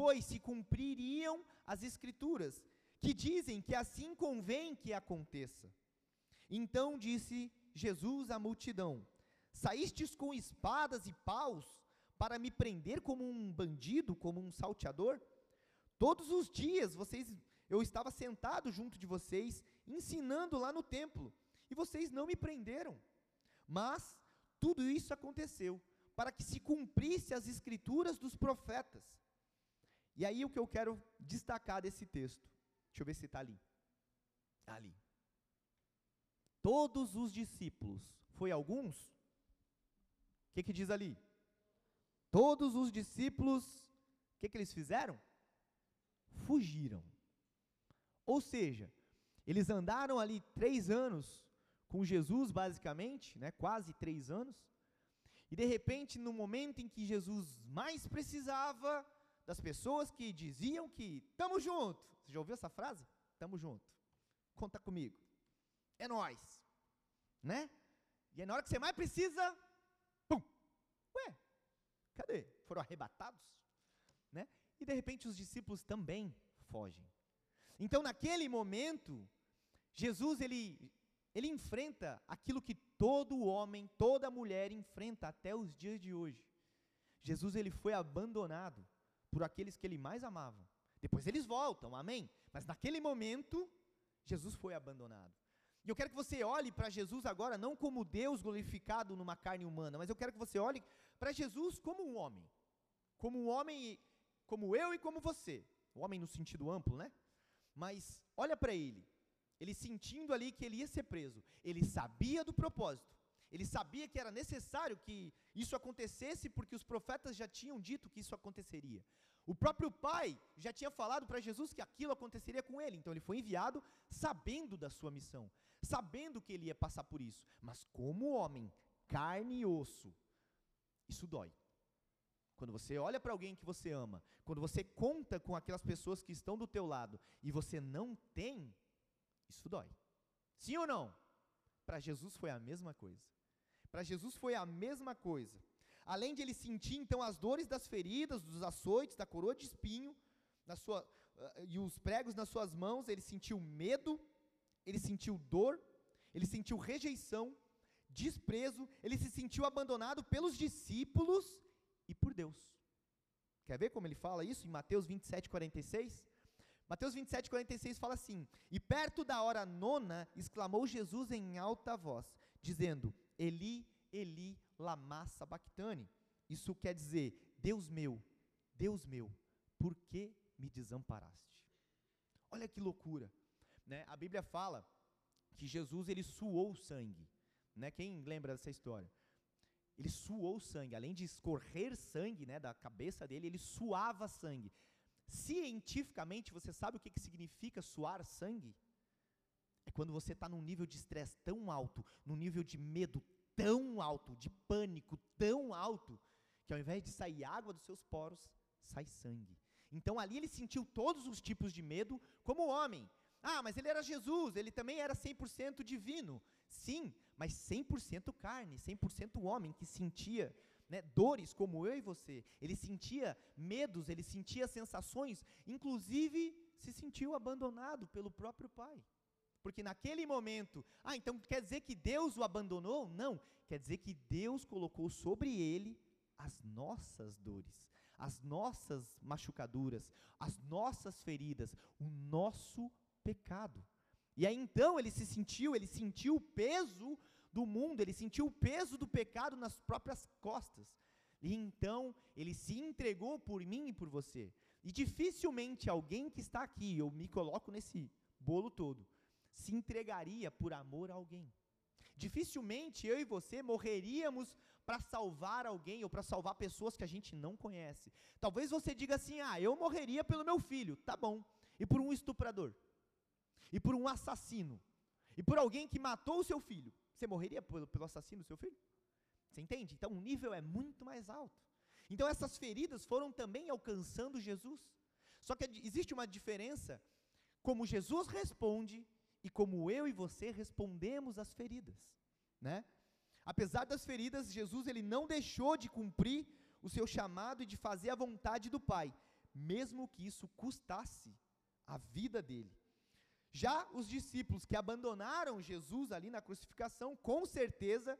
pois, se cumpririam as Escrituras, que dizem que assim convém que aconteça. Então disse Jesus à multidão: Saístes com espadas e paus para me prender como um bandido, como um salteador? Todos os dias vocês, eu estava sentado junto de vocês, ensinando lá no templo, e vocês não me prenderam. Mas tudo isso aconteceu para que se cumprisse as escrituras dos profetas. E aí o que eu quero destacar desse texto, deixa eu ver se está ali. Ali. Todos os discípulos, foi alguns? O que, que diz ali? Todos os discípulos, o que, que eles fizeram? Fugiram. Ou seja, eles andaram ali três anos com Jesus, basicamente, né, quase três anos, e de repente, no momento em que Jesus mais precisava das pessoas que diziam que estamos junto, você já ouviu essa frase? Estamos junto, conta comigo, é nós, né? E aí, na hora que você mais precisa, pum, ué, cadê? Foram arrebatados, né? E de repente os discípulos também fogem. Então, naquele momento, Jesus ele ele enfrenta aquilo que todo homem, toda mulher enfrenta até os dias de hoje. Jesus ele foi abandonado por aqueles que ele mais amava. Depois eles voltam, amém? Mas naquele momento, Jesus foi abandonado. E eu quero que você olhe para Jesus agora não como Deus glorificado numa carne humana, mas eu quero que você olhe para Jesus como um homem. Como um homem, como eu e como você. O homem no sentido amplo, né? Mas olha para ele ele sentindo ali que ele ia ser preso, ele sabia do propósito, ele sabia que era necessário que isso acontecesse, porque os profetas já tinham dito que isso aconteceria. O próprio pai já tinha falado para Jesus que aquilo aconteceria com ele, então ele foi enviado sabendo da sua missão, sabendo que ele ia passar por isso, mas como homem, carne e osso, isso dói. Quando você olha para alguém que você ama, quando você conta com aquelas pessoas que estão do teu lado e você não tem, isso dói. Sim ou não? Para Jesus foi a mesma coisa. Para Jesus foi a mesma coisa. Além de ele sentir então as dores das feridas, dos açoites, da coroa de espinho, na sua, uh, e os pregos nas suas mãos, ele sentiu medo, ele sentiu dor, ele sentiu rejeição, desprezo, ele se sentiu abandonado pelos discípulos e por Deus. Quer ver como ele fala isso em Mateus 27, 46? Mateus 27, 46 fala assim: E perto da hora nona, exclamou Jesus em alta voz, dizendo: Eli, Eli, lama sabachthani. Isso quer dizer: Deus meu, Deus meu, por que me desamparaste? Olha que loucura, né? A Bíblia fala que Jesus ele suou sangue, né? Quem lembra dessa história? Ele suou sangue, além de escorrer sangue, né, da cabeça dele, ele suava sangue. Cientificamente, você sabe o que, que significa suar sangue? É quando você está num nível de estresse tão alto, num nível de medo tão alto, de pânico tão alto, que ao invés de sair água dos seus poros, sai sangue. Então ali ele sentiu todos os tipos de medo como homem. Ah, mas ele era Jesus, ele também era 100% divino. Sim, mas 100% carne, 100% homem que sentia né, dores como eu e você. Ele sentia medos, ele sentia sensações, inclusive se sentiu abandonado pelo próprio pai. Porque naquele momento, ah, então quer dizer que Deus o abandonou? Não, quer dizer que Deus colocou sobre ele as nossas dores, as nossas machucaduras, as nossas feridas, o nosso pecado. E aí então ele se sentiu, ele sentiu o peso do mundo, ele sentiu o peso do pecado nas próprias costas. E então ele se entregou por mim e por você. E dificilmente alguém que está aqui, eu me coloco nesse bolo todo, se entregaria por amor a alguém. Dificilmente eu e você morreríamos para salvar alguém ou para salvar pessoas que a gente não conhece. Talvez você diga assim: ah, eu morreria pelo meu filho, tá bom. E por um estuprador, e por um assassino, e por alguém que matou o seu filho. Você morreria pelo, pelo assassino do seu filho? Você entende? Então o nível é muito mais alto. Então essas feridas foram também alcançando Jesus. Só que existe uma diferença como Jesus responde e como eu e você respondemos às feridas, né? Apesar das feridas, Jesus ele não deixou de cumprir o seu chamado e de fazer a vontade do Pai. mesmo que isso custasse a vida dele. Já os discípulos que abandonaram Jesus ali na crucificação, com certeza,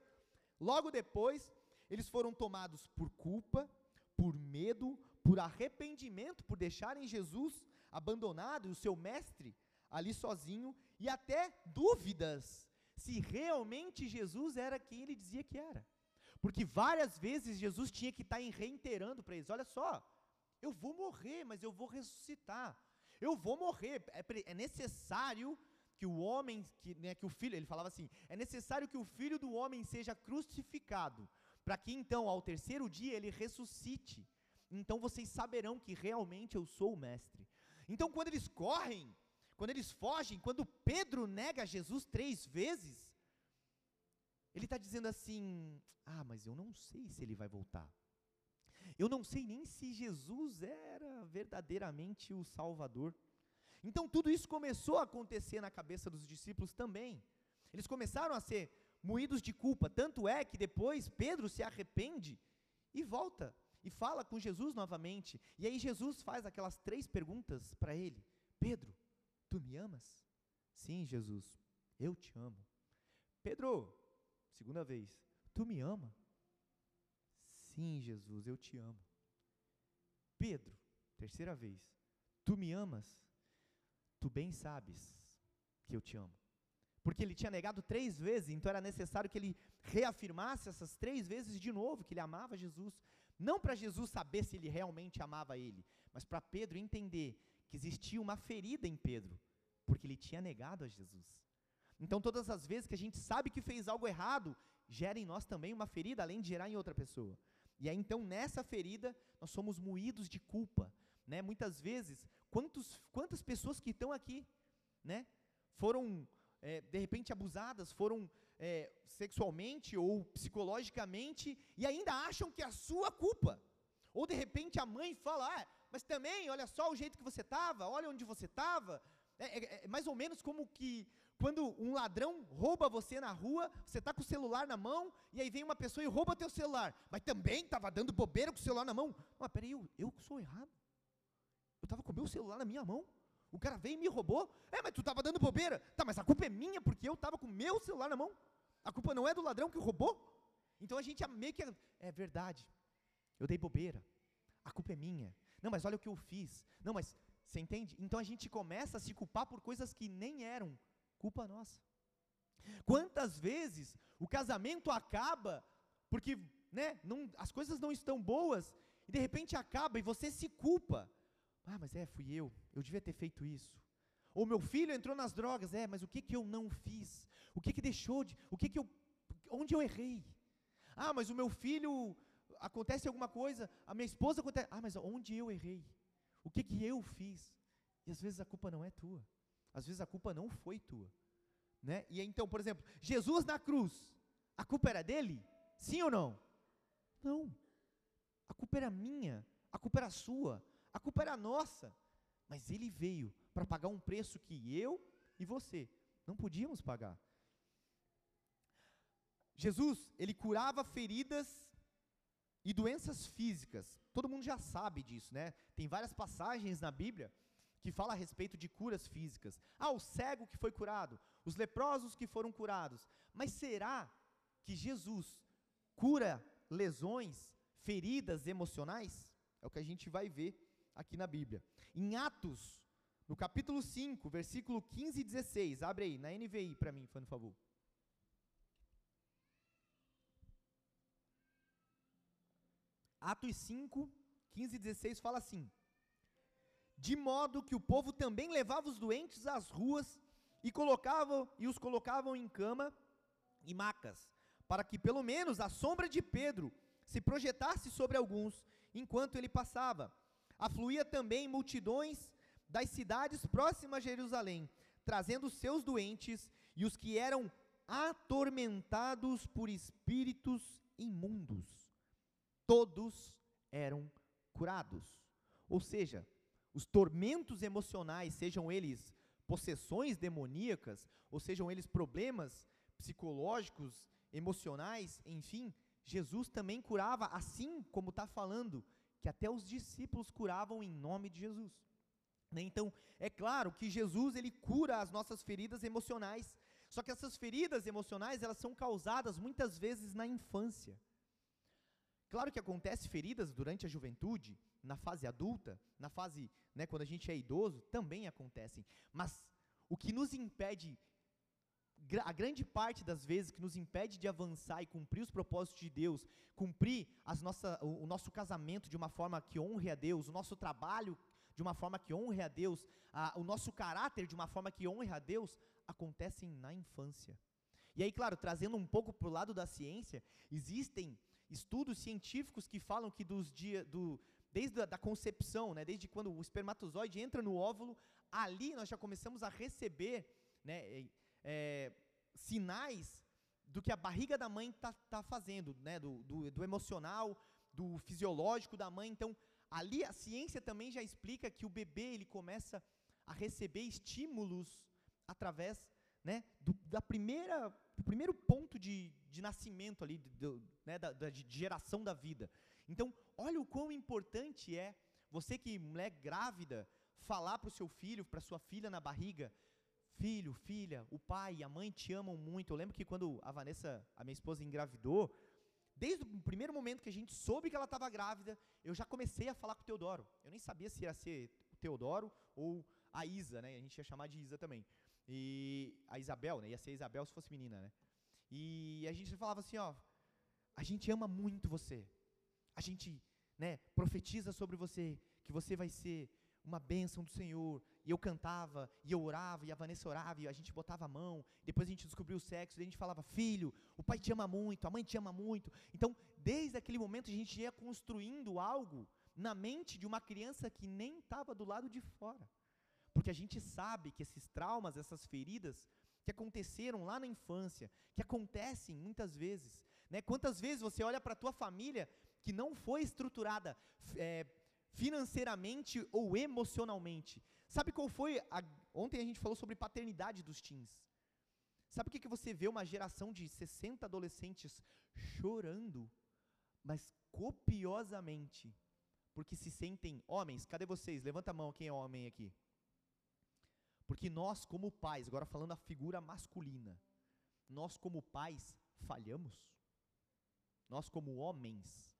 logo depois, eles foram tomados por culpa, por medo, por arrependimento, por deixarem Jesus abandonado e o seu mestre ali sozinho, e até dúvidas se realmente Jesus era quem ele dizia que era. Porque várias vezes Jesus tinha que estar tá reiterando para eles: olha só, eu vou morrer, mas eu vou ressuscitar. Eu vou morrer. É, é necessário que o homem, que, né, que o filho, ele falava assim: é necessário que o filho do homem seja crucificado, para que então, ao terceiro dia, ele ressuscite. Então vocês saberão que realmente eu sou o mestre. Então, quando eles correm, quando eles fogem, quando Pedro nega Jesus três vezes, ele está dizendo assim: Ah, mas eu não sei se ele vai voltar. Eu não sei nem se Jesus era verdadeiramente o Salvador. Então tudo isso começou a acontecer na cabeça dos discípulos também. Eles começaram a ser moídos de culpa, tanto é que depois Pedro se arrepende e volta e fala com Jesus novamente. E aí Jesus faz aquelas três perguntas para ele: Pedro, tu me amas? Sim, Jesus, eu te amo. Pedro, segunda vez, tu me ama? Sim, Jesus, eu te amo. Pedro, terceira vez, tu me amas? Tu bem sabes que eu te amo. Porque ele tinha negado três vezes, então era necessário que ele reafirmasse essas três vezes de novo que ele amava Jesus. Não para Jesus saber se ele realmente amava ele, mas para Pedro entender que existia uma ferida em Pedro, porque ele tinha negado a Jesus. Então, todas as vezes que a gente sabe que fez algo errado, gera em nós também uma ferida, além de gerar em outra pessoa. E aí, então, nessa ferida, nós somos moídos de culpa. Né? Muitas vezes, quantos, quantas pessoas que estão aqui né, foram, é, de repente, abusadas, foram é, sexualmente ou psicologicamente e ainda acham que é a sua culpa. Ou de repente a mãe fala, ah, mas também, olha só o jeito que você estava, olha onde você estava. É, é, é, mais ou menos como que quando um ladrão rouba você na rua, você está com o celular na mão, e aí vem uma pessoa e rouba teu celular, mas também estava dando bobeira com o celular na mão. Mas peraí, eu, eu sou errado. Eu estava com o meu celular na minha mão. O cara veio e me roubou. É, mas tu estava dando bobeira. Tá, mas a culpa é minha porque eu estava com o meu celular na mão. A culpa não é do ladrão que roubou. Então a gente meio que. É verdade. Eu dei bobeira. A culpa é minha. Não, mas olha o que eu fiz. Não, mas. Você entende? Então a gente começa a se culpar por coisas que nem eram culpa nossa. Quantas vezes o casamento acaba porque né, não, as coisas não estão boas e de repente acaba e você se culpa. Ah, mas é, fui eu, eu devia ter feito isso. Ou meu filho entrou nas drogas, é, mas o que que eu não fiz? O que que deixou de, o que que eu, onde eu errei? Ah, mas o meu filho acontece alguma coisa, a minha esposa acontece, ah, mas onde eu errei? O que que eu fiz? E às vezes a culpa não é tua. Às vezes a culpa não foi tua, né? E então, por exemplo, Jesus na cruz, a culpa era dele? Sim ou não? Não. A culpa era minha, a culpa era sua, a culpa era nossa. Mas ele veio para pagar um preço que eu e você não podíamos pagar. Jesus, ele curava feridas e doenças físicas. Todo mundo já sabe disso, né? Tem várias passagens na Bíblia que fala a respeito de curas físicas. Ah, o cego que foi curado, os leprosos que foram curados. Mas será que Jesus cura lesões, feridas emocionais? É o que a gente vai ver aqui na Bíblia. Em Atos, no capítulo 5, versículo 15 e 16, abre aí, na NVI para mim, por favor. Atos 5, 15 e 16 fala assim: De modo que o povo também levava os doentes às ruas e colocava e os colocavam em cama e macas, para que pelo menos a sombra de Pedro se projetasse sobre alguns enquanto ele passava. Afluía também multidões das cidades próximas a Jerusalém, trazendo seus doentes e os que eram atormentados por espíritos imundos. Todos eram curados. Ou seja, os tormentos emocionais, sejam eles possessões demoníacas, ou sejam eles problemas psicológicos, emocionais, enfim, Jesus também curava, assim como está falando que até os discípulos curavam em nome de Jesus. Né? Então, é claro que Jesus ele cura as nossas feridas emocionais. Só que essas feridas emocionais, elas são causadas muitas vezes na infância. Claro que acontece feridas durante a juventude, na fase adulta, na fase, né, quando a gente é idoso, também acontecem. Mas o que nos impede a grande parte das vezes que nos impede de avançar e cumprir os propósitos de Deus, cumprir as nossa, o, nosso casamento de uma forma que honre a Deus, o nosso trabalho de uma forma que honre a Deus, a, o nosso caráter de uma forma que honre a Deus, acontecem na infância. E aí, claro, trazendo um pouco para o lado da ciência, existem estudos científicos que falam que dos dia, do, desde a da concepção, né, desde quando o espermatozoide entra no óvulo, ali nós já começamos a receber né, é, sinais do que a barriga da mãe está tá fazendo, né, do, do, do emocional, do fisiológico da mãe. Então, ali a ciência também já explica que o bebê ele começa a receber estímulos através né, do, da primeira, do primeiro ponto de, de nascimento ali, do, né, da, da, de geração da vida. Então, olha o quão importante é você que mulher grávida falar para o seu filho, para sua filha na barriga, filho, filha, o pai e a mãe te amam muito. Eu lembro que quando a Vanessa, a minha esposa, engravidou, desde o primeiro momento que a gente soube que ela estava grávida, eu já comecei a falar com o Teodoro. Eu nem sabia se ia ser o Teodoro ou a Isa, né? A gente ia chamar de Isa também. E a Isabel, né? Ia ser a Isabel se fosse menina, né? E a gente falava assim, ó, a gente ama muito você. A gente, né, profetiza sobre você que você vai ser uma bênção do Senhor. E eu cantava, e eu orava, e a Vanessa orava, e a gente botava a mão. Depois a gente descobriu o sexo, e a gente falava: Filho, o pai te ama muito, a mãe te ama muito. Então, desde aquele momento, a gente ia construindo algo na mente de uma criança que nem estava do lado de fora. Porque a gente sabe que esses traumas, essas feridas, que aconteceram lá na infância, que acontecem muitas vezes. Né? Quantas vezes você olha para a tua família que não foi estruturada é, financeiramente ou emocionalmente. Sabe qual foi? A, ontem a gente falou sobre paternidade dos teens. Sabe o que, que você vê uma geração de 60 adolescentes chorando, mas copiosamente, porque se sentem homens? Cadê vocês? Levanta a mão quem é homem aqui. Porque nós, como pais, agora falando a figura masculina, nós, como pais, falhamos. Nós, como homens,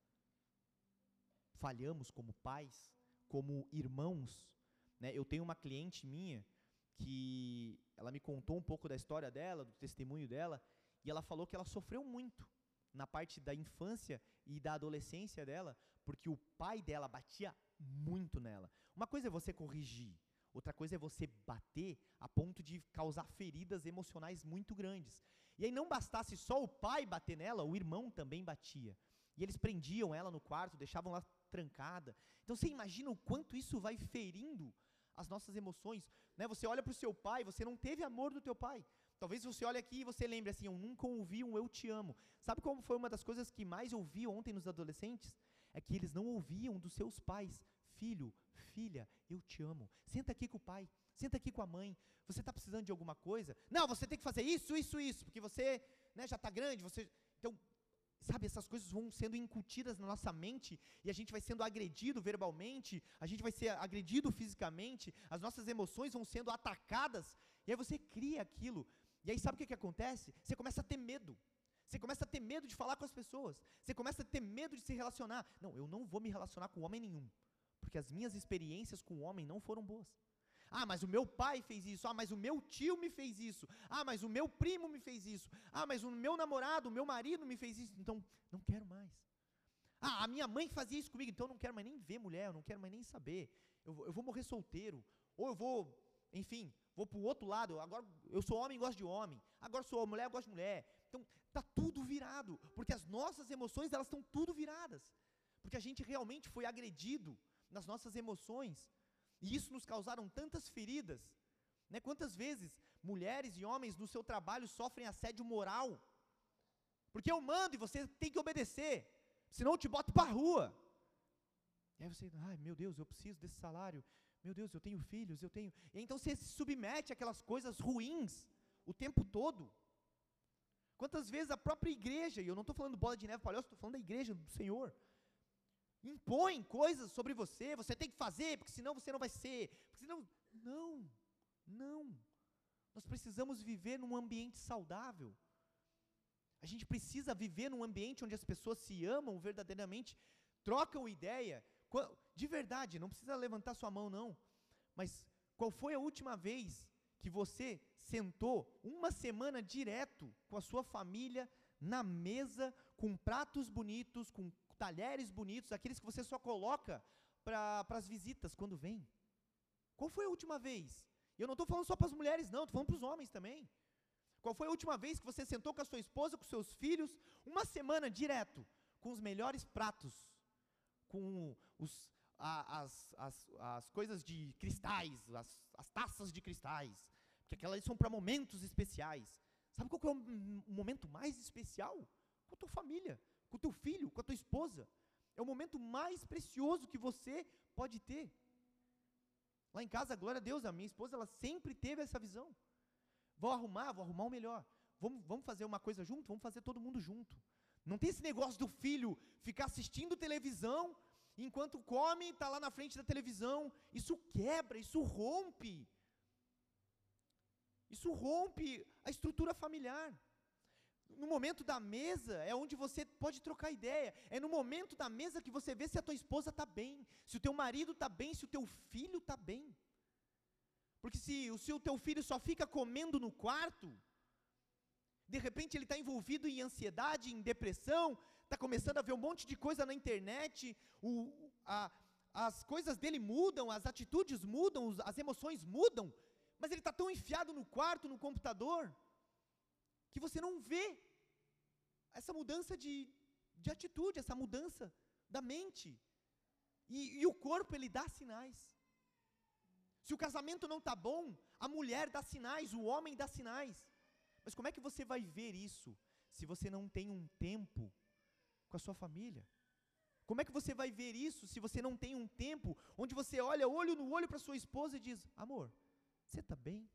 falhamos como pais, como irmãos. Né? Eu tenho uma cliente minha que ela me contou um pouco da história dela, do testemunho dela, e ela falou que ela sofreu muito na parte da infância e da adolescência dela, porque o pai dela batia muito nela. Uma coisa é você corrigir, outra coisa é você bater a ponto de causar feridas emocionais muito grandes. E aí não bastasse só o pai bater nela, o irmão também batia. E eles prendiam ela no quarto, deixavam lá trancada. Então você imagina o quanto isso vai ferindo as nossas emoções. Né? Você olha para o seu pai, você não teve amor do teu pai. Talvez você olhe aqui e você lembre assim, eu nunca ouvi um eu te amo. Sabe como foi uma das coisas que mais ouvi ontem nos adolescentes? É que eles não ouviam dos seus pais. Filho, filha, eu te amo. Senta aqui com o pai, senta aqui com a mãe. Você está precisando de alguma coisa? Não, você tem que fazer isso, isso, isso, porque você né, já está grande. Você... Então, Sabe, essas coisas vão sendo incutidas na nossa mente e a gente vai sendo agredido verbalmente, a gente vai ser agredido fisicamente, as nossas emoções vão sendo atacadas, e aí você cria aquilo. E aí sabe o que, que acontece? Você começa a ter medo. Você começa a ter medo de falar com as pessoas. Você começa a ter medo de se relacionar. Não, eu não vou me relacionar com homem nenhum, porque as minhas experiências com o homem não foram boas. Ah, mas o meu pai fez isso. Ah, mas o meu tio me fez isso. Ah, mas o meu primo me fez isso. Ah, mas o meu namorado, o meu marido me fez isso. Então, não quero mais. Ah, a minha mãe fazia isso comigo, então eu não quero mais nem ver mulher, eu não quero mais nem saber. Eu, eu vou morrer solteiro. Ou eu vou, enfim, vou para o outro lado. Agora eu sou homem gosto de homem. Agora sou mulher gosto de mulher. Então, tá tudo virado, porque as nossas emoções, elas estão tudo viradas. Porque a gente realmente foi agredido nas nossas emoções. E isso nos causaram tantas feridas. Né? Quantas vezes mulheres e homens no seu trabalho sofrem assédio moral? Porque eu mando e você tem que obedecer, senão eu te boto para rua. E aí você, ai meu Deus, eu preciso desse salário. Meu Deus, eu tenho filhos, eu tenho. E então você se submete àquelas coisas ruins o tempo todo. Quantas vezes a própria igreja, e eu não estou falando bola de neve palhoça, estou falando da igreja do Senhor, impõem coisas sobre você, você tem que fazer, porque senão você não vai ser, porque senão não. Não. Nós precisamos viver num ambiente saudável. A gente precisa viver num ambiente onde as pessoas se amam verdadeiramente, trocam ideia, de verdade, não precisa levantar sua mão não. Mas qual foi a última vez que você sentou uma semana direto com a sua família na mesa com pratos bonitos, com talheres bonitos, aqueles que você só coloca para as visitas quando vem? Qual foi a última vez? Eu não estou falando só para as mulheres, não, estou falando para os homens também. Qual foi a última vez que você sentou com a sua esposa, com seus filhos, uma semana direto, com os melhores pratos, com os, a, as, as, as coisas de cristais, as, as taças de cristais, porque aquelas são para momentos especiais. Sabe qual é o momento mais especial? Com a tua família, com o teu filho, com a tua esposa. É o momento mais precioso que você pode ter. Lá em casa, glória a Deus, a minha esposa, ela sempre teve essa visão. Vou arrumar, vou arrumar o melhor. Vamos, vamos fazer uma coisa junto? Vamos fazer todo mundo junto. Não tem esse negócio do filho ficar assistindo televisão enquanto come, está lá na frente da televisão. Isso quebra, isso rompe. Isso rompe a estrutura familiar. No momento da mesa é onde você pode trocar ideia. É no momento da mesa que você vê se a tua esposa está bem, se o teu marido está bem, se o teu filho está bem. Porque se o seu teu filho só fica comendo no quarto, de repente ele está envolvido em ansiedade, em depressão, está começando a ver um monte de coisa na internet, o, a, as coisas dele mudam, as atitudes mudam, as emoções mudam, mas ele está tão enfiado no quarto, no computador, que você não vê essa mudança de, de atitude, essa mudança da mente. E, e o corpo, ele dá sinais. Se o casamento não está bom, a mulher dá sinais, o homem dá sinais. Mas como é que você vai ver isso se você não tem um tempo com a sua família? Como é que você vai ver isso se você não tem um tempo onde você olha olho no olho para sua esposa e diz: Amor, você está bem?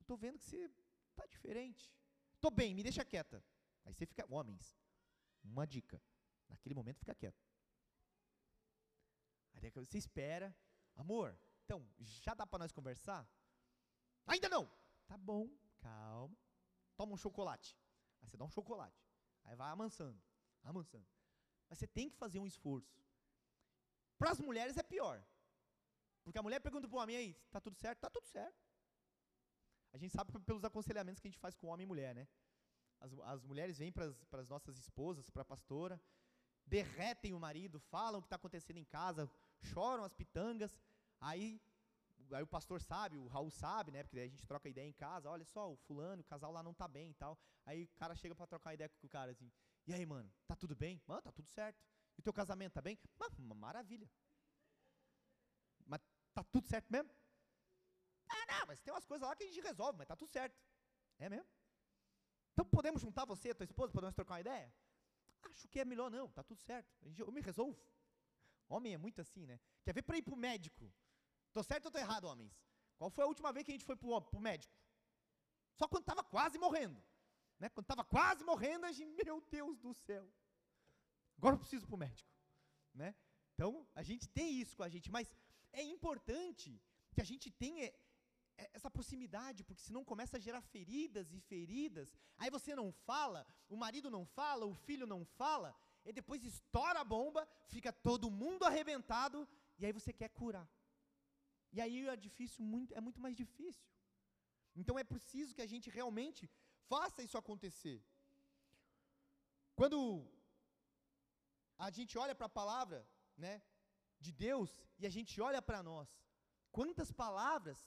Estou vendo que você Está diferente. Estou bem, me deixa quieta. Aí você fica, homens, uma dica. Naquele momento fica quieto. Aí você espera, amor, então, já dá para nós conversar? Ainda não. Tá bom, calma. Toma um chocolate. Aí você dá um chocolate. Aí vai amansando, amansando. Mas você tem que fazer um esforço. Para as mulheres é pior. Porque a mulher pergunta para o homem aí, tá tudo certo? Tá tudo certo. A gente sabe pelos aconselhamentos que a gente faz com homem e mulher, né? As, as mulheres vêm para as nossas esposas, para a pastora, derretem o marido, falam o que está acontecendo em casa, choram as pitangas, aí, aí o pastor sabe, o Raul sabe, né? Porque a gente troca ideia em casa, olha só, o fulano, o casal lá não tá bem e tal. Aí o cara chega para trocar ideia com o cara assim, e aí, mano, tá tudo bem? Mano, tá tudo certo. E teu casamento tá bem? maravilha. Mas tá tudo certo mesmo? Ah, não, mas tem umas coisas lá que a gente resolve, mas tá tudo certo. É mesmo? Então podemos juntar você tua esposa, podemos trocar uma ideia? Acho que é melhor não, tá tudo certo. Eu me resolvo. Homem é muito assim, né? Quer ver para ir para o médico? Tô certo ou tô errado, homens? Qual foi a última vez que a gente foi para o médico? Só quando estava quase morrendo. Né? Quando estava quase morrendo, a gente, meu Deus do céu. Agora eu preciso para o médico. Né? Então, a gente tem isso com a gente, mas é importante que a gente tenha essa proximidade, porque senão começa a gerar feridas e feridas. Aí você não fala, o marido não fala, o filho não fala, e depois estoura a bomba, fica todo mundo arrebentado, e aí você quer curar. E aí é difícil, muito, é muito mais difícil. Então é preciso que a gente realmente faça isso acontecer. Quando a gente olha para a palavra, né, de Deus e a gente olha para nós, quantas palavras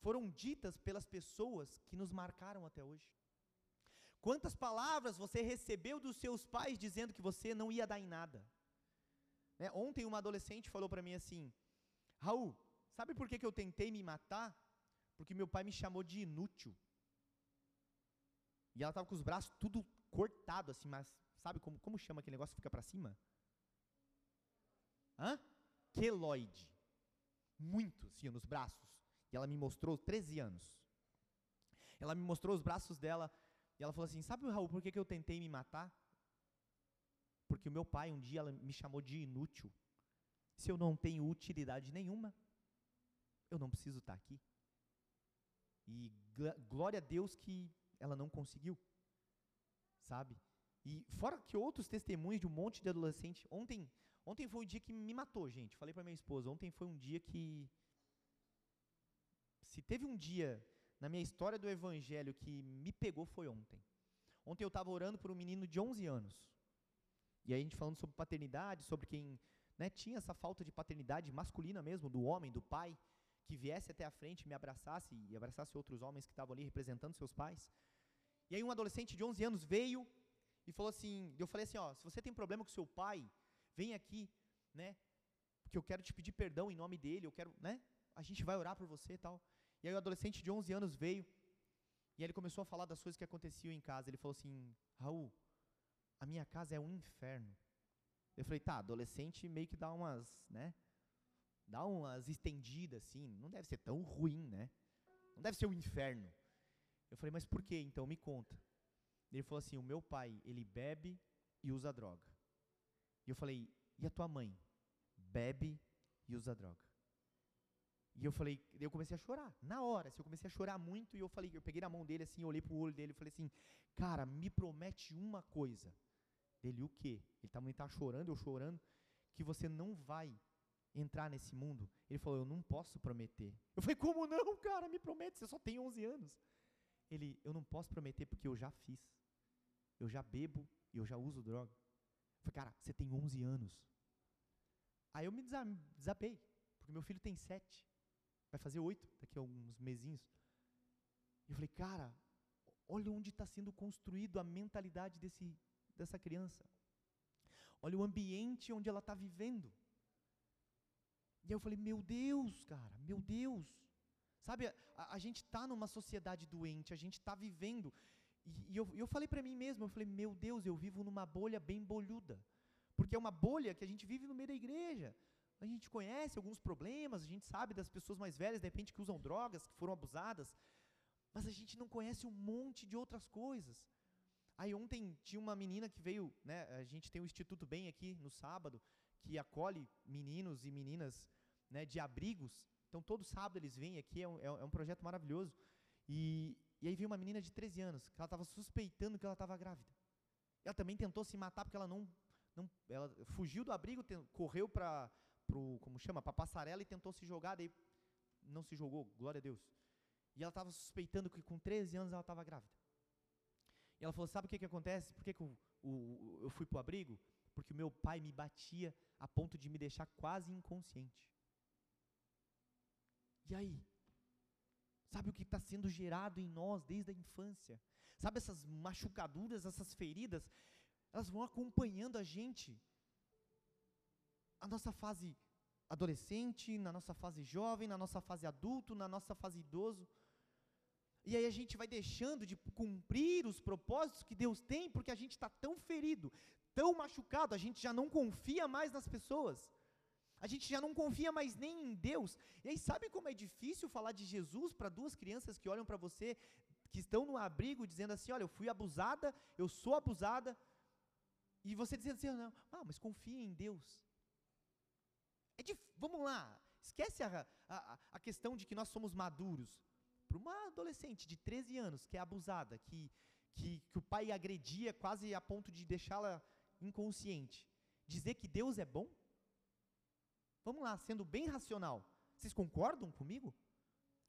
foram ditas pelas pessoas que nos marcaram até hoje? Quantas palavras você recebeu dos seus pais dizendo que você não ia dar em nada? Né? Ontem uma adolescente falou para mim assim: Raul, sabe por que, que eu tentei me matar? Porque meu pai me chamou de inútil. E ela estava com os braços tudo cortado assim, mas sabe como, como chama aquele negócio que fica para cima? Hã? Queloide. Muito, assim, nos braços. E ela me mostrou 13 anos. Ela me mostrou os braços dela e ela falou assim: Sabe, Raul, por que, que eu tentei me matar? Porque o meu pai um dia me chamou de inútil. Se eu não tenho utilidade nenhuma, eu não preciso estar aqui. E glória a Deus que ela não conseguiu. Sabe? E fora que outros testemunhos de um monte de adolescente. Ontem, ontem foi um dia que me matou, gente. Falei para minha esposa, ontem foi um dia que se teve um dia na minha história do evangelho que me pegou foi ontem. Ontem eu estava orando por um menino de 11 anos. E aí a gente falando sobre paternidade, sobre quem né, tinha essa falta de paternidade masculina mesmo, do homem, do pai, que viesse até a frente, me abraçasse e abraçasse outros homens que estavam ali representando seus pais. E aí um adolescente de 11 anos veio e falou assim, eu falei assim, ó, se você tem problema com seu pai, vem aqui, né? Porque eu quero te pedir perdão em nome dele, eu quero, né? A gente vai orar por você e tal. E aí o adolescente de 11 anos veio e ele começou a falar das coisas que aconteciam em casa. Ele falou assim: Raul, a minha casa é um inferno. Eu falei: tá, adolescente meio que dá umas, né? Dá umas estendidas assim. Não deve ser tão ruim, né? Não deve ser um inferno. Eu falei: mas por que então? Me conta. Ele falou assim: o meu pai, ele bebe e usa droga. E eu falei: e a tua mãe? Bebe e usa droga. E eu falei, eu comecei a chorar, na hora, assim, eu comecei a chorar muito e eu falei, eu peguei na mão dele assim, olhei pro olho dele e falei assim, cara, me promete uma coisa. Ele, o quê? Ele também tá chorando, eu chorando, que você não vai entrar nesse mundo. Ele falou, eu não posso prometer. Eu falei, como não, cara? Me promete, você só tem 11 anos. Ele, eu não posso prometer porque eu já fiz. Eu já bebo e eu já uso droga. Eu falei, cara, você tem 11 anos. Aí eu me desapei, porque meu filho tem 7. Vai fazer oito daqui a alguns mesinhos. E eu falei, cara, olha onde está sendo construído a mentalidade desse, dessa criança. Olha o ambiente onde ela está vivendo. E eu falei, meu Deus, cara, meu Deus. Sabe, a, a gente está numa sociedade doente, a gente está vivendo. E, e eu, eu falei para mim mesmo, eu falei, meu Deus, eu vivo numa bolha bem bolhuda. Porque é uma bolha que a gente vive no meio da igreja. A gente conhece alguns problemas, a gente sabe das pessoas mais velhas, de repente, que usam drogas, que foram abusadas, mas a gente não conhece um monte de outras coisas. Aí ontem tinha uma menina que veio, né, a gente tem o Instituto Bem aqui no sábado, que acolhe meninos e meninas né, de abrigos. Então todo sábado eles vêm aqui, é um, é um projeto maravilhoso. E, e aí veio uma menina de 13 anos, que ela estava suspeitando que ela estava grávida. Ela também tentou se matar porque ela não, não ela fugiu do abrigo, correu para pro, como chama, para passarela e tentou se jogar, daí não se jogou, glória a Deus. E ela estava suspeitando que com 13 anos ela estava grávida. E ela falou: Sabe o que, que acontece? Por que, que o, eu fui para o abrigo? Porque o meu pai me batia a ponto de me deixar quase inconsciente. E aí? Sabe o que está sendo gerado em nós desde a infância? Sabe essas machucaduras, essas feridas? Elas vão acompanhando a gente a nossa fase adolescente, na nossa fase jovem, na nossa fase adulto, na nossa fase idoso. E aí a gente vai deixando de cumprir os propósitos que Deus tem, porque a gente está tão ferido, tão machucado, a gente já não confia mais nas pessoas. A gente já não confia mais nem em Deus. E aí sabe como é difícil falar de Jesus para duas crianças que olham para você, que estão no abrigo, dizendo assim: olha, eu fui abusada, eu sou abusada. E você dizendo assim: não, ah, mas confia em Deus. É. Vamos lá, esquece a, a, a questão de que nós somos maduros. Para uma adolescente de 13 anos que é abusada, que, que, que o pai agredia quase a ponto de deixá-la inconsciente, dizer que Deus é bom? Vamos lá, sendo bem racional, vocês concordam comigo?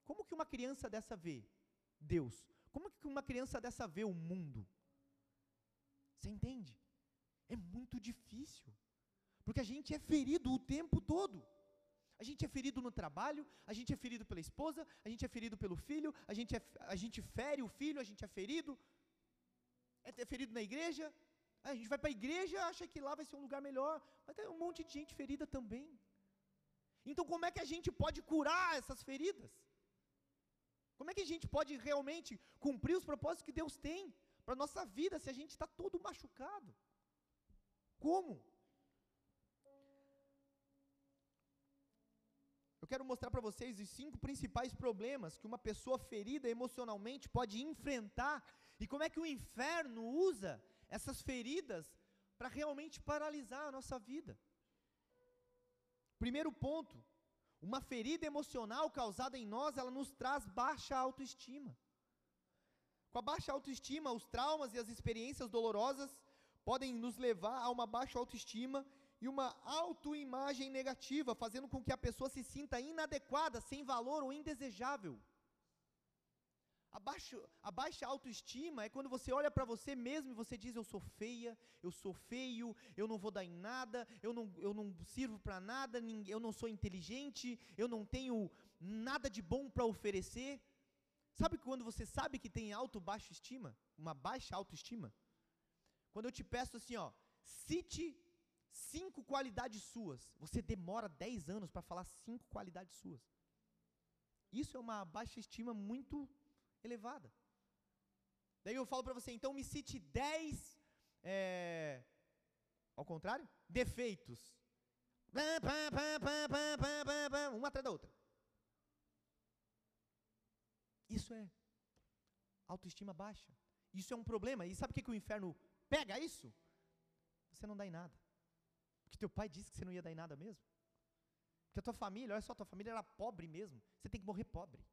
Como que uma criança dessa vê Deus? Como que uma criança dessa vê o mundo? Você entende? É muito difícil. Porque a gente é ferido o tempo todo. A gente é ferido no trabalho, a gente é ferido pela esposa, a gente é ferido pelo filho, a gente, é, a gente fere o filho, a gente é ferido, é ferido na igreja, a gente vai para a igreja, acha que lá vai ser um lugar melhor, mas tem um monte de gente ferida também. Então, como é que a gente pode curar essas feridas? Como é que a gente pode realmente cumprir os propósitos que Deus tem para a nossa vida se a gente está todo machucado? Como? Quero mostrar para vocês os cinco principais problemas que uma pessoa ferida emocionalmente pode enfrentar e como é que o inferno usa essas feridas para realmente paralisar a nossa vida. Primeiro ponto, uma ferida emocional causada em nós, ela nos traz baixa autoestima. Com a baixa autoestima, os traumas e as experiências dolorosas podem nos levar a uma baixa autoestima e uma autoimagem negativa, fazendo com que a pessoa se sinta inadequada, sem valor ou indesejável. A, a baixa autoestima é quando você olha para você mesmo e você diz: Eu sou feia, eu sou feio, eu não vou dar em nada, eu não, eu não sirvo para nada, eu não sou inteligente, eu não tenho nada de bom para oferecer. Sabe quando você sabe que tem alto baixa estima? Uma baixa autoestima? Quando eu te peço assim, ó, cite cinco qualidades suas, você demora dez anos para falar cinco qualidades suas. Isso é uma baixa estima muito elevada. Daí eu falo para você, então me cite 10, é, ao contrário, defeitos. Uma atrás da outra. Isso é autoestima baixa. Isso é um problema. E sabe o que, que o inferno pega isso? Você não dá em nada. Porque teu pai disse que você não ia dar em nada mesmo. Porque a tua família, olha só, a tua família era pobre mesmo. Você tem que morrer pobre.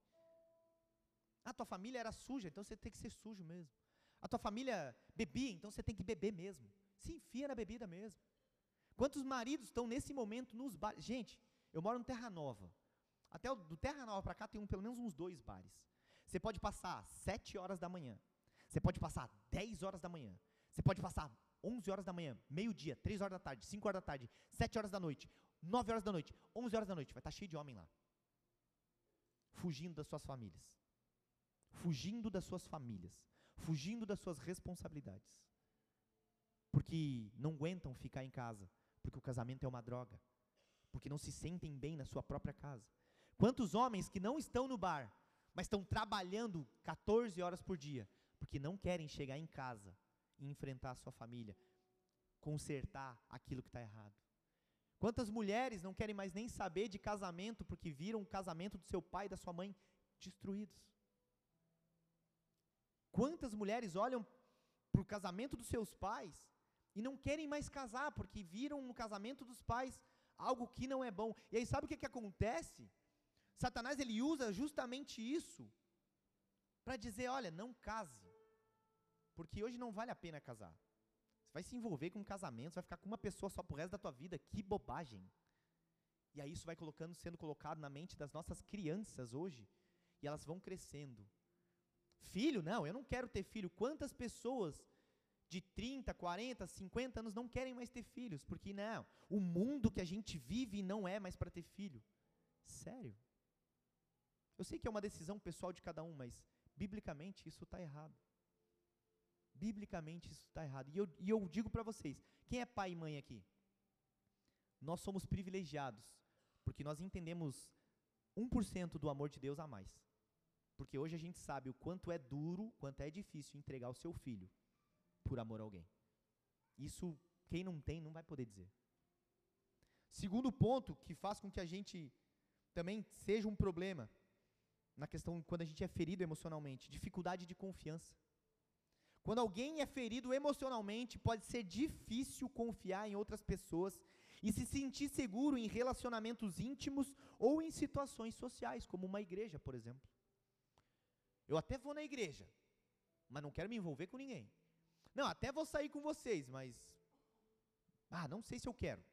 A tua família era suja, então você tem que ser sujo mesmo. A tua família bebia, então você tem que beber mesmo. Se enfia na bebida mesmo. Quantos maridos estão nesse momento nos bares? Gente, eu moro no Terra Nova. Até do Terra Nova para cá tem um, pelo menos uns dois bares. Você pode passar 7 horas da manhã. Você pode passar 10 horas da manhã. Você pode passar 11 horas da manhã, meio-dia, 3 horas da tarde, 5 horas da tarde, 7 horas da noite, 9 horas da noite, 11 horas da noite. Vai estar cheio de homem lá. Fugindo das suas famílias fugindo das suas famílias, fugindo das suas responsabilidades, porque não aguentam ficar em casa, porque o casamento é uma droga, porque não se sentem bem na sua própria casa. Quantos homens que não estão no bar, mas estão trabalhando 14 horas por dia, porque não querem chegar em casa e enfrentar a sua família, consertar aquilo que está errado. Quantas mulheres não querem mais nem saber de casamento porque viram o casamento do seu pai e da sua mãe destruídos? Quantas mulheres olham para o casamento dos seus pais e não querem mais casar porque viram no casamento dos pais algo que não é bom. E aí sabe o que, que acontece? Satanás ele usa justamente isso para dizer, olha, não case, porque hoje não vale a pena casar. Você vai se envolver com um casamento, você vai ficar com uma pessoa só pro resto da tua vida, que bobagem. E aí isso vai colocando, sendo colocado na mente das nossas crianças hoje, e elas vão crescendo Filho, não, eu não quero ter filho. Quantas pessoas de 30, 40, 50 anos não querem mais ter filhos? Porque não, o mundo que a gente vive não é mais para ter filho. Sério? Eu sei que é uma decisão pessoal de cada um, mas biblicamente isso está errado. Biblicamente isso está errado. E eu, e eu digo para vocês: quem é pai e mãe aqui? Nós somos privilegiados, porque nós entendemos 1% do amor de Deus a mais. Porque hoje a gente sabe o quanto é duro, quanto é difícil entregar o seu filho por amor a alguém. Isso quem não tem não vai poder dizer. Segundo ponto que faz com que a gente também seja um problema na questão quando a gente é ferido emocionalmente, dificuldade de confiança. Quando alguém é ferido emocionalmente, pode ser difícil confiar em outras pessoas e se sentir seguro em relacionamentos íntimos ou em situações sociais, como uma igreja, por exemplo. Eu até vou na igreja, mas não quero me envolver com ninguém. Não, até vou sair com vocês, mas. Ah, não sei se eu quero.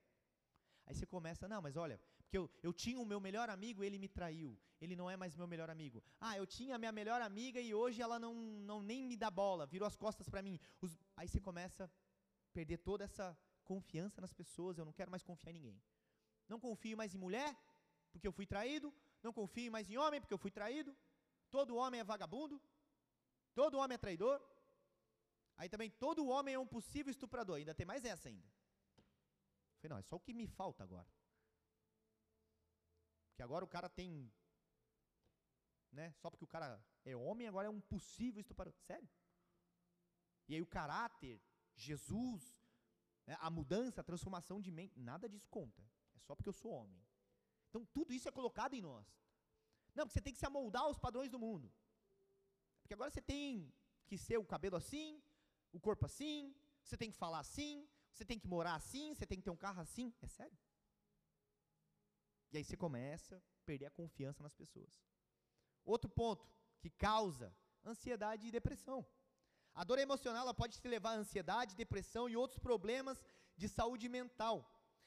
Aí você começa, não, mas olha, porque eu, eu tinha o meu melhor amigo, ele me traiu. Ele não é mais meu melhor amigo. Ah, eu tinha a minha melhor amiga e hoje ela não, não nem me dá bola, virou as costas para mim. Os, aí você começa a perder toda essa confiança nas pessoas, eu não quero mais confiar em ninguém. Não confio mais em mulher, porque eu fui traído. Não confio mais em homem, porque eu fui traído todo homem é vagabundo, todo homem é traidor. Aí também todo homem é um possível estuprador, ainda tem mais essa ainda. Falei, não, é só o que me falta agora. Agora o cara tem, né, só porque o cara é homem, agora é um possível estuprador. Sério? E aí o caráter, Jesus, né, a mudança, a transformação de mente, nada disso conta. É só porque eu sou homem. Então tudo isso é colocado em nós. Não, porque você tem que se amoldar aos padrões do mundo. Porque agora você tem que ser o cabelo assim, o corpo assim, você tem que falar assim, Você tem que morar assim, você tem que ter um carro assim. É sério? E aí você começa a perder a confiança nas pessoas. Outro ponto que causa ansiedade e depressão. A dor emocional ela pode te levar a ansiedade, depressão e outros problemas de saúde mental.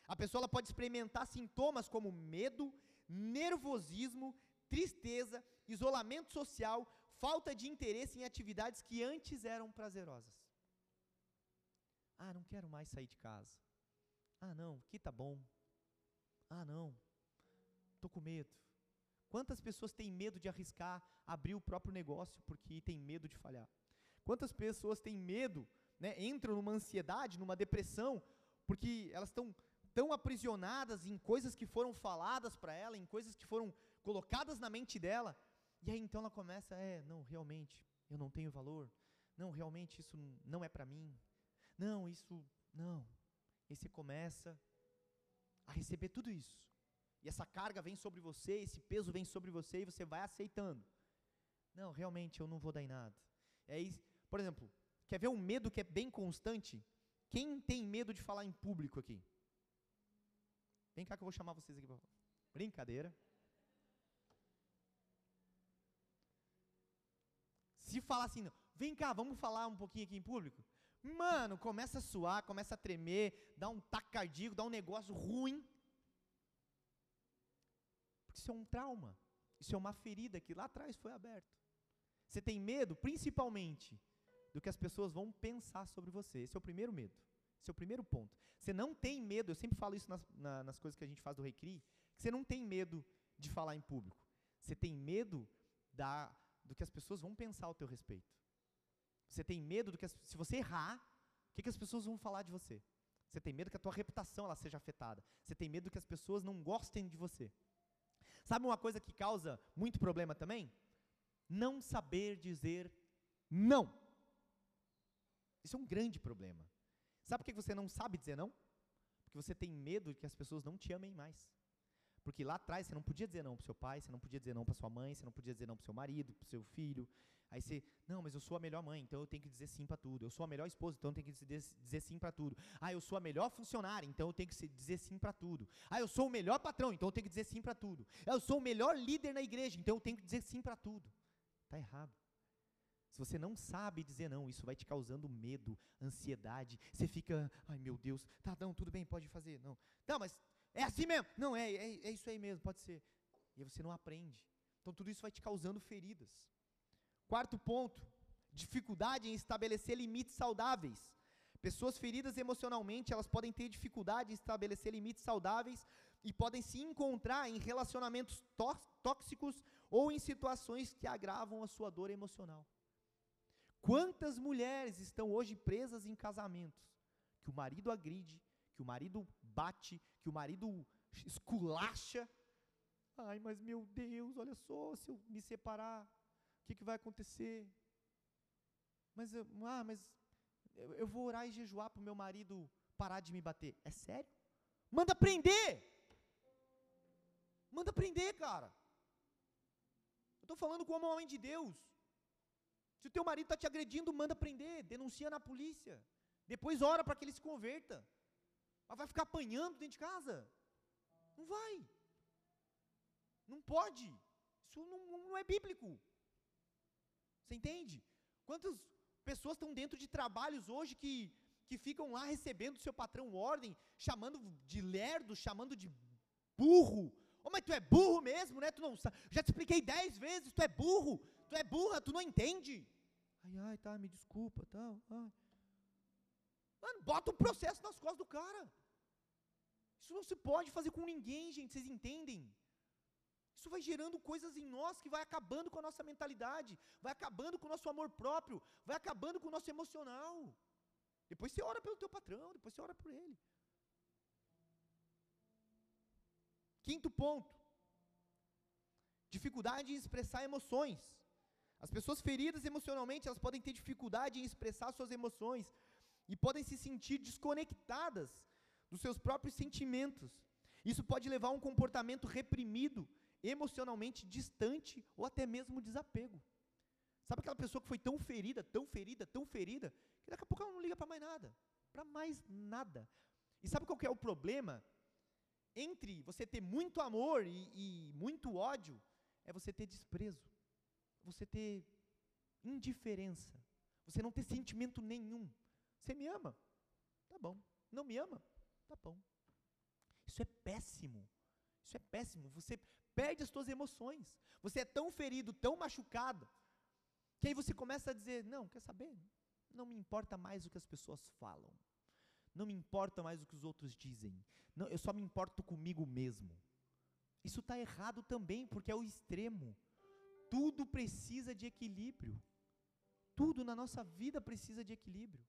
A pessoa ela pode experimentar sintomas como medo, nervosismo, tristeza, isolamento social, falta de interesse em atividades que antes eram prazerosas. Ah, não quero mais sair de casa. Ah, não, aqui tá bom. Ah, não, estou com medo. Quantas pessoas têm medo de arriscar abrir o próprio negócio porque tem medo de falhar? Quantas pessoas têm medo, né, entram numa ansiedade, numa depressão, porque elas estão tão aprisionadas em coisas que foram faladas para ela, em coisas que foram colocadas na mente dela, e aí então ela começa, é, não, realmente, eu não tenho valor. Não, realmente isso não é para mim. Não, isso não. E você começa a receber tudo isso. E essa carga vem sobre você, esse peso vem sobre você e você vai aceitando. Não, realmente eu não vou dar em nada. É isso. Por exemplo, quer ver um medo que é bem constante? Quem tem medo de falar em público aqui? Vem cá que eu vou chamar vocês aqui. Brincadeira. Se falar assim, vem cá, vamos falar um pouquinho aqui em público. Mano, começa a suar, começa a tremer, dá um taco cardíaco, dá um negócio ruim. Porque isso é um trauma. Isso é uma ferida que lá atrás foi aberta. Você tem medo, principalmente, do que as pessoas vão pensar sobre você. Esse é o primeiro medo. Esse é o primeiro ponto. Você não tem medo, eu sempre falo isso nas, na, nas coisas que a gente faz do Recri, que você não tem medo de falar em público. Você tem medo da, do que as pessoas vão pensar ao teu respeito. Você tem medo do que, as, se você errar, o que, que as pessoas vão falar de você? Você tem medo que a tua reputação ela seja afetada. Você tem medo que as pessoas não gostem de você. Sabe uma coisa que causa muito problema também? Não saber dizer não. Isso é um grande problema. Sabe por que você não sabe dizer não? Porque você tem medo de que as pessoas não te amem mais. Porque lá atrás você não podia dizer não para seu pai, você não podia dizer não para sua mãe, você não podia dizer não para seu marido, para seu filho. Aí você, não, mas eu sou a melhor mãe, então eu tenho que dizer sim para tudo. Eu sou a melhor esposa, então eu tenho que dizer, sim para tudo. Ah, eu sou a melhor funcionária, então eu tenho que dizer sim para tudo. Ah, eu sou o melhor patrão, então eu tenho que dizer sim para tudo. Eu sou o melhor líder na igreja, então eu tenho que dizer sim para tudo. Está errado. Se você não sabe dizer não, isso vai te causando medo, ansiedade. Você fica, ai meu Deus, tá, não, tudo bem, pode fazer. Não, não mas é assim mesmo. Não, é, é, é isso aí mesmo, pode ser. E você não aprende. Então tudo isso vai te causando feridas. Quarto ponto, dificuldade em estabelecer limites saudáveis. Pessoas feridas emocionalmente, elas podem ter dificuldade em estabelecer limites saudáveis e podem se encontrar em relacionamentos tóxicos ou em situações que agravam a sua dor emocional. Quantas mulheres estão hoje presas em casamentos que o marido agride, que o marido bate, que o marido esculacha? Ai, mas meu Deus, olha só, se eu me separar, que, que vai acontecer? Mas, ah, mas eu, eu vou orar e jejuar para o meu marido parar de me bater. É sério? Manda prender! Manda prender, cara. Eu estou falando como homem de Deus. Se o teu marido está te agredindo, manda prender, denuncia na polícia. Depois ora para que ele se converta. Mas vai ficar apanhando dentro de casa? Não vai. Não pode. Isso não, não é bíblico. Você entende? Quantas pessoas estão dentro de trabalhos hoje que, que ficam lá recebendo do seu patrão ordem, chamando de lerdo, chamando de burro. Oh, mas tu é burro mesmo, né? Tu não Já te expliquei dez vezes, tu é burro, tu é burra, tu não entende. Ai, ai, tá, me desculpa, tal. Ai. Mano, bota um processo nas costas do cara. Isso não se pode fazer com ninguém, gente, vocês entendem? Isso vai gerando coisas em nós que vai acabando com a nossa mentalidade, vai acabando com o nosso amor próprio, vai acabando com o nosso emocional. Depois você ora pelo teu patrão, depois você ora por ele. Quinto ponto. Dificuldade em expressar emoções. As pessoas feridas emocionalmente, elas podem ter dificuldade em expressar suas emoções e podem se sentir desconectadas dos seus próprios sentimentos. Isso pode levar a um comportamento reprimido emocionalmente distante ou até mesmo desapego. Sabe aquela pessoa que foi tão ferida, tão ferida, tão ferida, que daqui a pouco ela não liga para mais nada. para mais nada. E sabe qual que é o problema? Entre você ter muito amor e, e muito ódio, é você ter desprezo, você ter indiferença, você não ter sentimento nenhum. Você me ama? Tá bom. Não me ama? Tá bom. Isso é péssimo. Isso é péssimo. Você perde as suas emoções. Você é tão ferido, tão machucado, que aí você começa a dizer: Não, quer saber? Não me importa mais o que as pessoas falam. Não me importa mais o que os outros dizem. Não, eu só me importo comigo mesmo. Isso está errado também, porque é o extremo. Tudo precisa de equilíbrio. Tudo na nossa vida precisa de equilíbrio.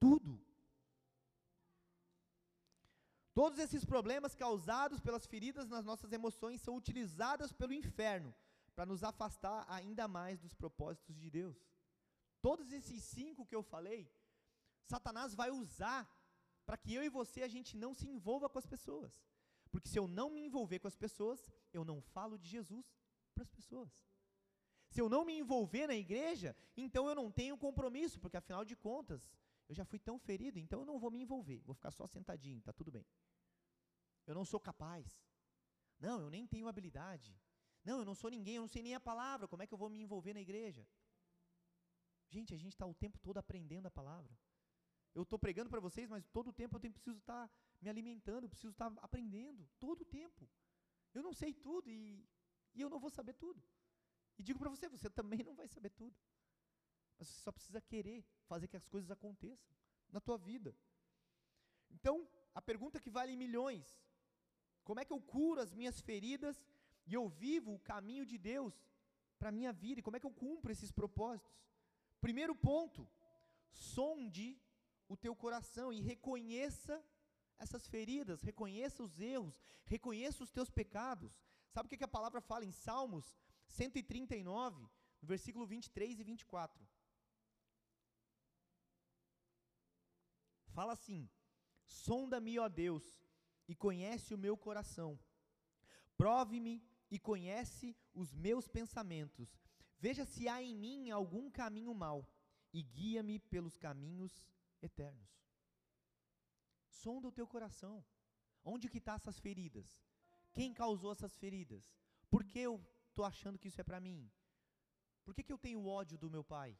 Tudo. Todos esses problemas causados pelas feridas nas nossas emoções são utilizadas pelo inferno para nos afastar ainda mais dos propósitos de Deus. Todos esses cinco que eu falei, Satanás vai usar para que eu e você a gente não se envolva com as pessoas. Porque se eu não me envolver com as pessoas, eu não falo de Jesus para as pessoas. Se eu não me envolver na igreja, então eu não tenho compromisso, porque afinal de contas, eu já fui tão ferido, então eu não vou me envolver, vou ficar só sentadinho, tá tudo bem. Eu não sou capaz. Não, eu nem tenho habilidade. Não, eu não sou ninguém, eu não sei nem a palavra, como é que eu vou me envolver na igreja? Gente, a gente está o tempo todo aprendendo a palavra. Eu estou pregando para vocês, mas todo o tempo eu tenho, preciso estar tá me alimentando, eu preciso estar tá aprendendo, todo o tempo. Eu não sei tudo e, e eu não vou saber tudo. E digo para você, você também não vai saber tudo. Mas você só precisa querer fazer que as coisas aconteçam na tua vida. Então, a pergunta que vale milhões: como é que eu curo as minhas feridas e eu vivo o caminho de Deus para a minha vida? E como é que eu cumpro esses propósitos? Primeiro ponto: sonde o teu coração e reconheça essas feridas, reconheça os erros, reconheça os teus pecados. Sabe o que, que a palavra fala em Salmos 139, no versículo 23 e 24? Fala assim: Sonda-me, ó Deus, e conhece o meu coração. Prove-me e conhece os meus pensamentos. Veja se há em mim algum caminho mau e guia-me pelos caminhos eternos. Sonda o teu coração. Onde que estão tá essas feridas? Quem causou essas feridas? Por que eu estou achando que isso é para mim? Por que, que eu tenho ódio do meu pai?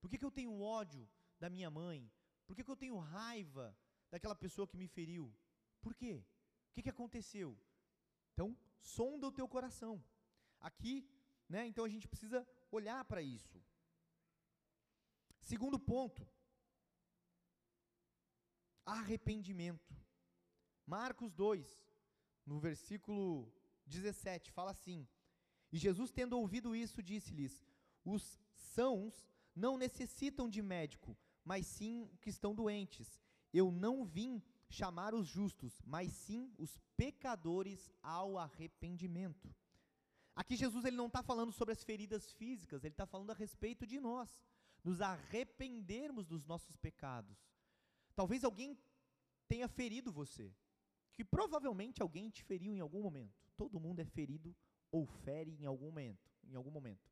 Por que, que eu tenho ódio da minha mãe? Por que, que eu tenho raiva daquela pessoa que me feriu? Por quê? O que, que aconteceu? Então, sonda o teu coração. Aqui, né, então a gente precisa olhar para isso. Segundo ponto, arrependimento. Marcos 2, no versículo 17, fala assim: E Jesus, tendo ouvido isso, disse-lhes: Os sãos não necessitam de médico, mas sim que estão doentes. Eu não vim chamar os justos, mas sim os pecadores ao arrependimento. Aqui Jesus ele não está falando sobre as feridas físicas, ele está falando a respeito de nós, nos arrependermos dos nossos pecados. Talvez alguém tenha ferido você, que provavelmente alguém te feriu em algum momento. Todo mundo é ferido ou fere em algum momento, em algum momento.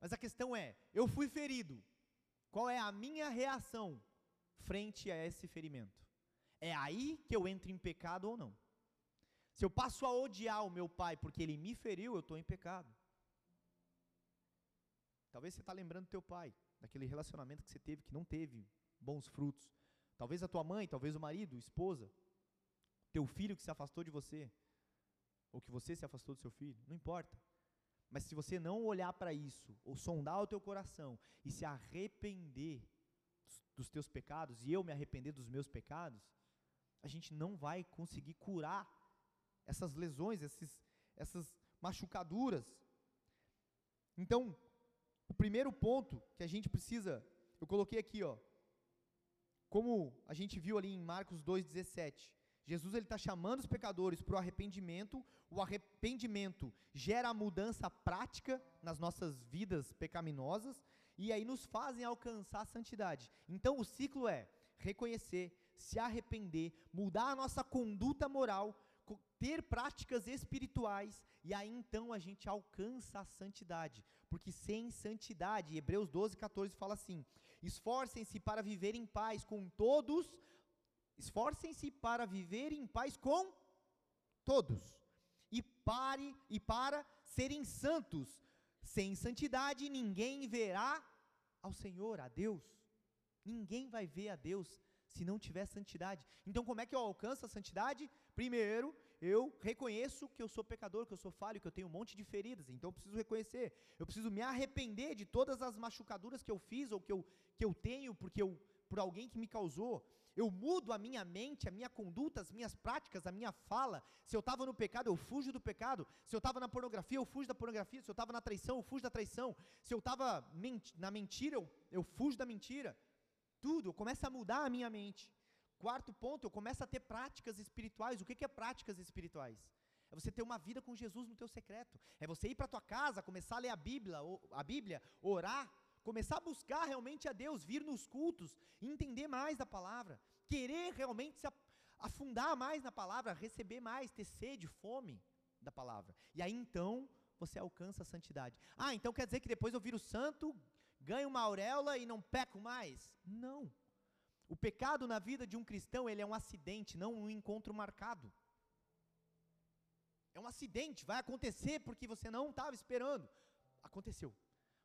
Mas a questão é, eu fui ferido. Qual é a minha reação frente a esse ferimento? É aí que eu entro em pecado ou não? Se eu passo a odiar o meu pai porque ele me feriu, eu estou em pecado. Talvez você está lembrando do teu pai, daquele relacionamento que você teve que não teve bons frutos. Talvez a tua mãe, talvez o marido, esposa, teu filho que se afastou de você, ou que você se afastou do seu filho, não importa. Mas se você não olhar para isso, ou sondar o teu coração e se arrepender dos teus pecados, e eu me arrepender dos meus pecados, a gente não vai conseguir curar essas lesões, esses, essas machucaduras. Então, o primeiro ponto que a gente precisa, eu coloquei aqui, ó, como a gente viu ali em Marcos 2,17, Jesus está chamando os pecadores para o arrependimento. O arrependimento gera a mudança prática nas nossas vidas pecaminosas e aí nos fazem alcançar a santidade. Então o ciclo é reconhecer, se arrepender, mudar a nossa conduta moral, ter práticas espirituais e aí então a gente alcança a santidade. Porque sem santidade, Hebreus 12, 14 fala assim: Esforcem-se para viver em paz com todos. Esforcem-se para viver em paz com todos. E pare e para serem santos. Sem santidade ninguém verá ao Senhor, a Deus. Ninguém vai ver a Deus se não tiver santidade. Então, como é que eu alcanço a santidade? Primeiro, eu reconheço que eu sou pecador, que eu sou falho, que eu tenho um monte de feridas. Então, eu preciso reconhecer. Eu preciso me arrepender de todas as machucaduras que eu fiz ou que eu, que eu tenho porque eu, por alguém que me causou. Eu mudo a minha mente, a minha conduta, as minhas práticas, a minha fala. Se eu estava no pecado, eu fujo do pecado. Se eu estava na pornografia, eu fujo da pornografia. Se eu estava na traição, eu fujo da traição. Se eu estava na mentira, eu, eu fujo da mentira. Tudo, eu começo a mudar a minha mente. Quarto ponto, eu começo a ter práticas espirituais. O que, que é práticas espirituais? É você ter uma vida com Jesus no teu secreto. É você ir para tua casa, começar a ler a Bíblia, a Bíblia, orar, começar a buscar realmente a Deus, vir nos cultos, entender mais da palavra, querer realmente se afundar mais na palavra, receber mais, ter sede, fome da palavra. E aí então você alcança a santidade. Ah, então quer dizer que depois eu viro santo, ganho uma auréola e não peco mais? Não. O pecado na vida de um cristão, ele é um acidente, não um encontro marcado. É um acidente, vai acontecer porque você não estava esperando. Aconteceu.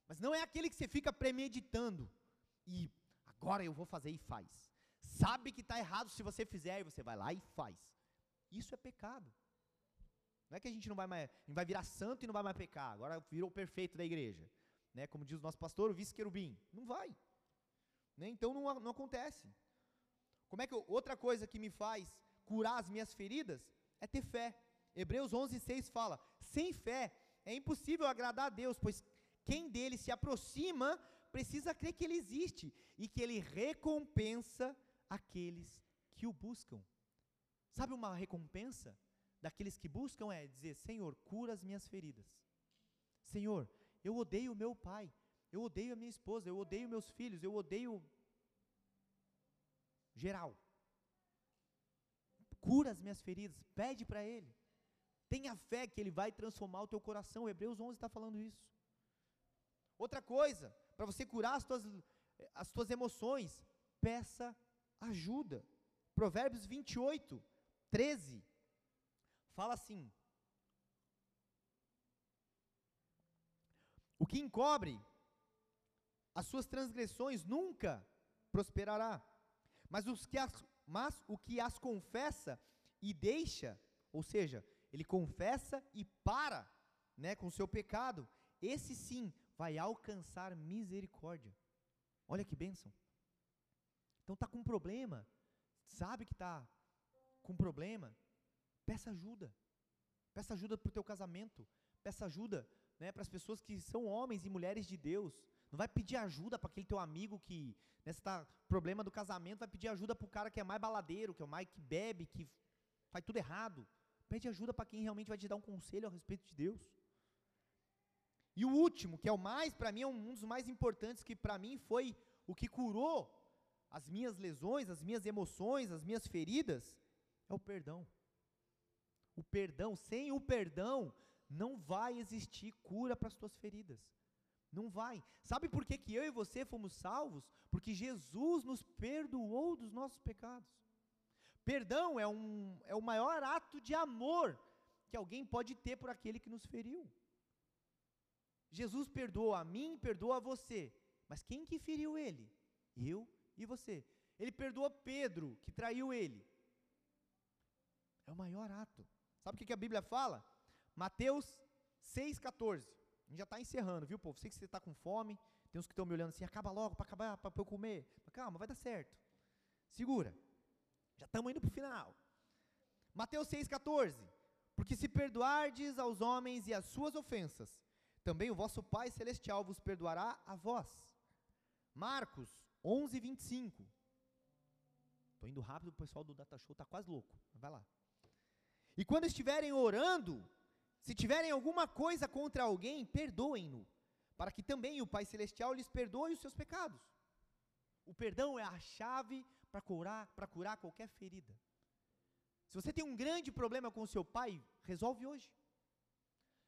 Mas não é aquele que você fica premeditando e agora eu vou fazer e faz. Sabe que está errado se você fizer e você vai lá e faz. Isso é pecado. Não é que a gente não vai mais, vai virar santo e não vai mais pecar. Agora virou o perfeito da igreja, né? Como diz o nosso pastor, o vice-querubim. Não vai. Né? Então não, não acontece. Como é que eu, outra coisa que me faz curar as minhas feridas é ter fé. Hebreus 11:6 fala: sem fé é impossível agradar a Deus, pois quem dele se aproxima precisa crer que ele existe e que ele recompensa aqueles que o buscam. Sabe uma recompensa daqueles que buscam é dizer: Senhor, cura as minhas feridas. Senhor, eu odeio o meu pai, eu odeio a minha esposa, eu odeio meus filhos, eu odeio geral. Cura as minhas feridas, pede para Ele. Tenha fé que Ele vai transformar o teu coração. Hebreus 11 está falando isso. Outra coisa, para você curar as tuas, as tuas emoções, peça ajuda. Provérbios 28, 13, fala assim: O que encobre as suas transgressões nunca prosperará, mas, os que as, mas o que as confessa e deixa, ou seja, ele confessa e para né, com o seu pecado, esse sim vai alcançar misericórdia. Olha que bênção. Então está com um problema, sabe que está com problema, peça ajuda. Peça ajuda para o teu casamento, peça ajuda né, para as pessoas que são homens e mulheres de Deus. Não vai pedir ajuda para aquele teu amigo que, nesse tá, problema do casamento, vai pedir ajuda para o cara que é mais baladeiro, que é mais que bebe, que faz tudo errado. Pede ajuda para quem realmente vai te dar um conselho a respeito de Deus. E o último, que é o mais, para mim, é um dos mais importantes, que para mim foi o que curou as minhas lesões, as minhas emoções, as minhas feridas, é o perdão. O perdão, sem o perdão, não vai existir cura para as tuas feridas. Não vai. Sabe por que, que eu e você fomos salvos? Porque Jesus nos perdoou dos nossos pecados. Perdão é, um, é o maior ato de amor que alguém pode ter por aquele que nos feriu. Jesus perdoou a mim, perdoa a você. Mas quem que feriu ele? Eu e você. Ele perdoou Pedro, que traiu ele. É o maior ato. Sabe o que, que a Bíblia fala? Mateus 6,14 gente já está encerrando, viu, povo? Sei que você está com fome. Tem uns que estão me olhando assim, acaba logo para acabar, para eu comer. Mas calma, vai dar certo. Segura. Já estamos indo para o final. Mateus 6,14. Porque se perdoardes aos homens e as suas ofensas, também o vosso Pai Celestial vos perdoará a vós. Marcos 11, 25. Estou indo rápido, o pessoal do Data Show está quase louco. Vai lá. E quando estiverem orando, se tiverem alguma coisa contra alguém, perdoem-no, para que também o Pai Celestial lhes perdoe os seus pecados. O perdão é a chave para curar, para curar qualquer ferida. Se você tem um grande problema com o seu pai, resolve hoje.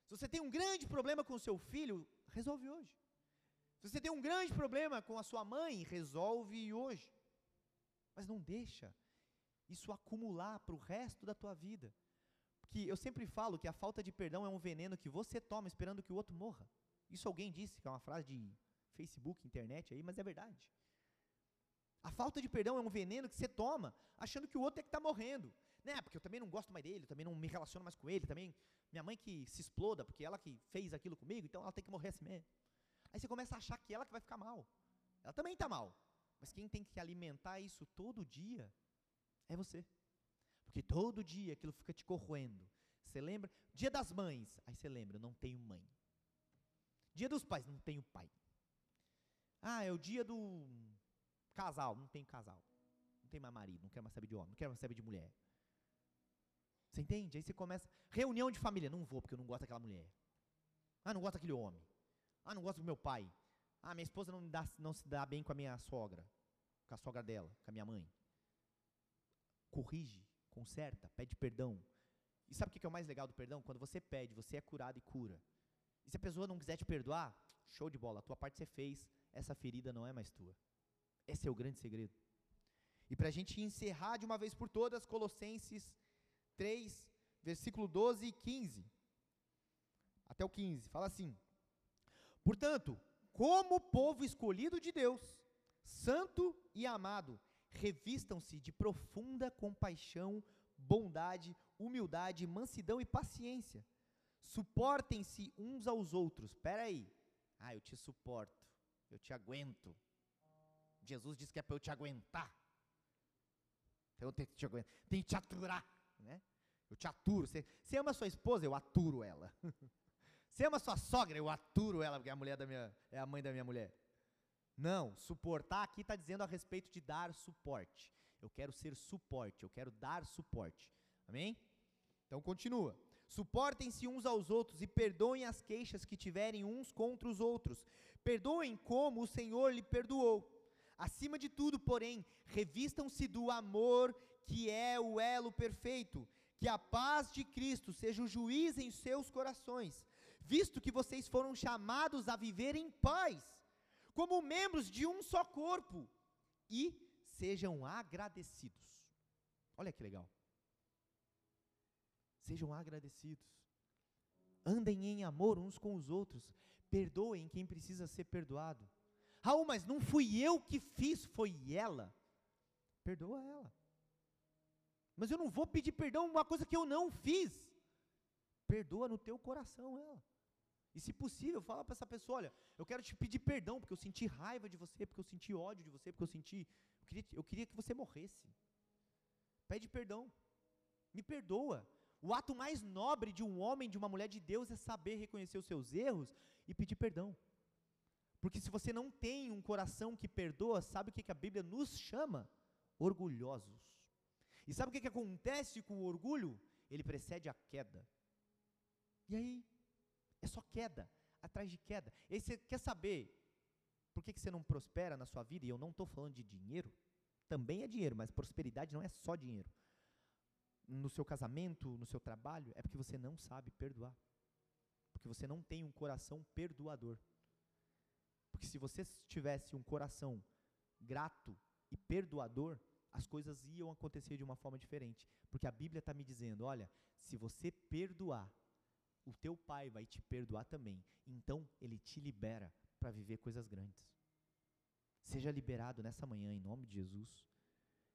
Se você tem um grande problema com o seu filho, resolve hoje. Se você tem um grande problema com a sua mãe, resolve hoje. Mas não deixa isso acumular para o resto da tua vida. Porque eu sempre falo que a falta de perdão é um veneno que você toma esperando que o outro morra. Isso alguém disse, que é uma frase de Facebook, internet aí, mas é verdade. A falta de perdão é um veneno que você toma achando que o outro é que está morrendo. Né? Porque eu também não gosto mais dele, eu também não me relaciono mais com ele, também minha mãe que se exploda, porque ela que fez aquilo comigo, então ela tem que morrer assim mesmo. Aí você começa a achar que ela que vai ficar mal. Ela também está mal. Mas quem tem que alimentar isso todo dia é você. Porque todo dia aquilo fica te corroendo. Você lembra? Dia das mães, aí você lembra, eu não tenho mãe. Dia dos pais, não tenho pai. Ah, é o dia do casal, não tenho casal. Não tenho mais marido, não quero mais saber de homem, não quero mais saber de mulher. Você entende? Aí você começa. Reunião de família, não vou porque eu não gosto daquela mulher. Ah, não gosto daquele homem. Ah, não gosto do meu pai. Ah, minha esposa não, dá, não se dá bem com a minha sogra, com a sogra dela, com a minha mãe. Corrige, conserta, pede perdão. E sabe o que é o mais legal do perdão? Quando você pede, você é curado e cura. E se a pessoa não quiser te perdoar, show de bola, a tua parte você fez, essa ferida não é mais tua. Esse é o grande segredo. E para a gente encerrar de uma vez por todas, Colossenses 3, versículo 12 e 15. Até o 15, fala assim: Portanto, como povo escolhido de Deus, santo e amado, revistam-se de profunda compaixão, bondade, humildade, mansidão e paciência. Suportem-se uns aos outros. Espera aí. Ah, eu te suporto. Eu te aguento. Jesus disse que é para eu te aguentar. Então eu tenho que te aguentar. Tenho que te aturar. Né? Eu te aturo. Você, você ama sua esposa? Eu aturo ela. Você ama sua sogra? Eu aturo ela, porque é a mulher da minha, é a mãe da minha mulher. Não, suportar aqui está dizendo a respeito de dar suporte. Eu quero ser suporte, eu quero dar suporte. Amém? Então continua. Suportem-se uns aos outros e perdoem as queixas que tiverem uns contra os outros. Perdoem como o Senhor lhe perdoou. Acima de tudo, porém, revistam-se do amor, que é o elo perfeito. Que a paz de Cristo seja o juiz em seus corações visto que vocês foram chamados a viver em paz, como membros de um só corpo, e sejam agradecidos. Olha que legal. Sejam agradecidos. Andem em amor uns com os outros. Perdoem quem precisa ser perdoado. Raul, mas não fui eu que fiz, foi ela. Perdoa ela. Mas eu não vou pedir perdão uma coisa que eu não fiz. Perdoa no teu coração ela. E se possível, fala para essa pessoa, olha, eu quero te pedir perdão porque eu senti raiva de você, porque eu senti ódio de você, porque eu senti, eu queria, eu queria que você morresse. Pede perdão. Me perdoa. O ato mais nobre de um homem, de uma mulher de Deus é saber reconhecer os seus erros e pedir perdão. Porque se você não tem um coração que perdoa, sabe o que, que a Bíblia nos chama? Orgulhosos. E sabe o que, que acontece com o orgulho? Ele precede a queda. E aí, é só queda, atrás de queda. E aí você quer saber por que, que você não prospera na sua vida? E eu não estou falando de dinheiro, também é dinheiro, mas prosperidade não é só dinheiro. No seu casamento, no seu trabalho, é porque você não sabe perdoar. Porque você não tem um coração perdoador. Porque se você tivesse um coração grato e perdoador, as coisas iam acontecer de uma forma diferente. Porque a Bíblia está me dizendo: olha, se você perdoar, o teu pai vai te perdoar também. Então, ele te libera para viver coisas grandes. Seja liberado nessa manhã, em nome de Jesus.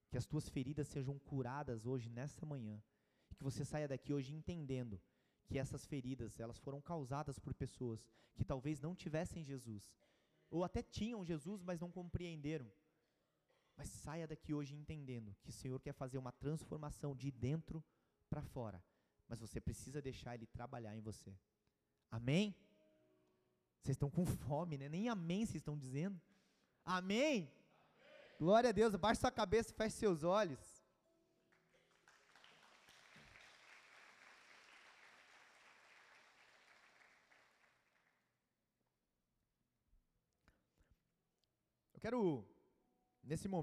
Que as tuas feridas sejam curadas hoje, nessa manhã. E que você saia daqui hoje entendendo que essas feridas, elas foram causadas por pessoas que talvez não tivessem Jesus. Ou até tinham Jesus, mas não compreenderam. Mas saia daqui hoje entendendo que o Senhor quer fazer uma transformação de dentro para fora mas você precisa deixar Ele trabalhar em você. Amém? Vocês estão com fome, né? Nem amém vocês estão dizendo. Amém? amém. Glória a Deus. Abaixe sua cabeça e feche seus olhos. Eu quero, nesse momento,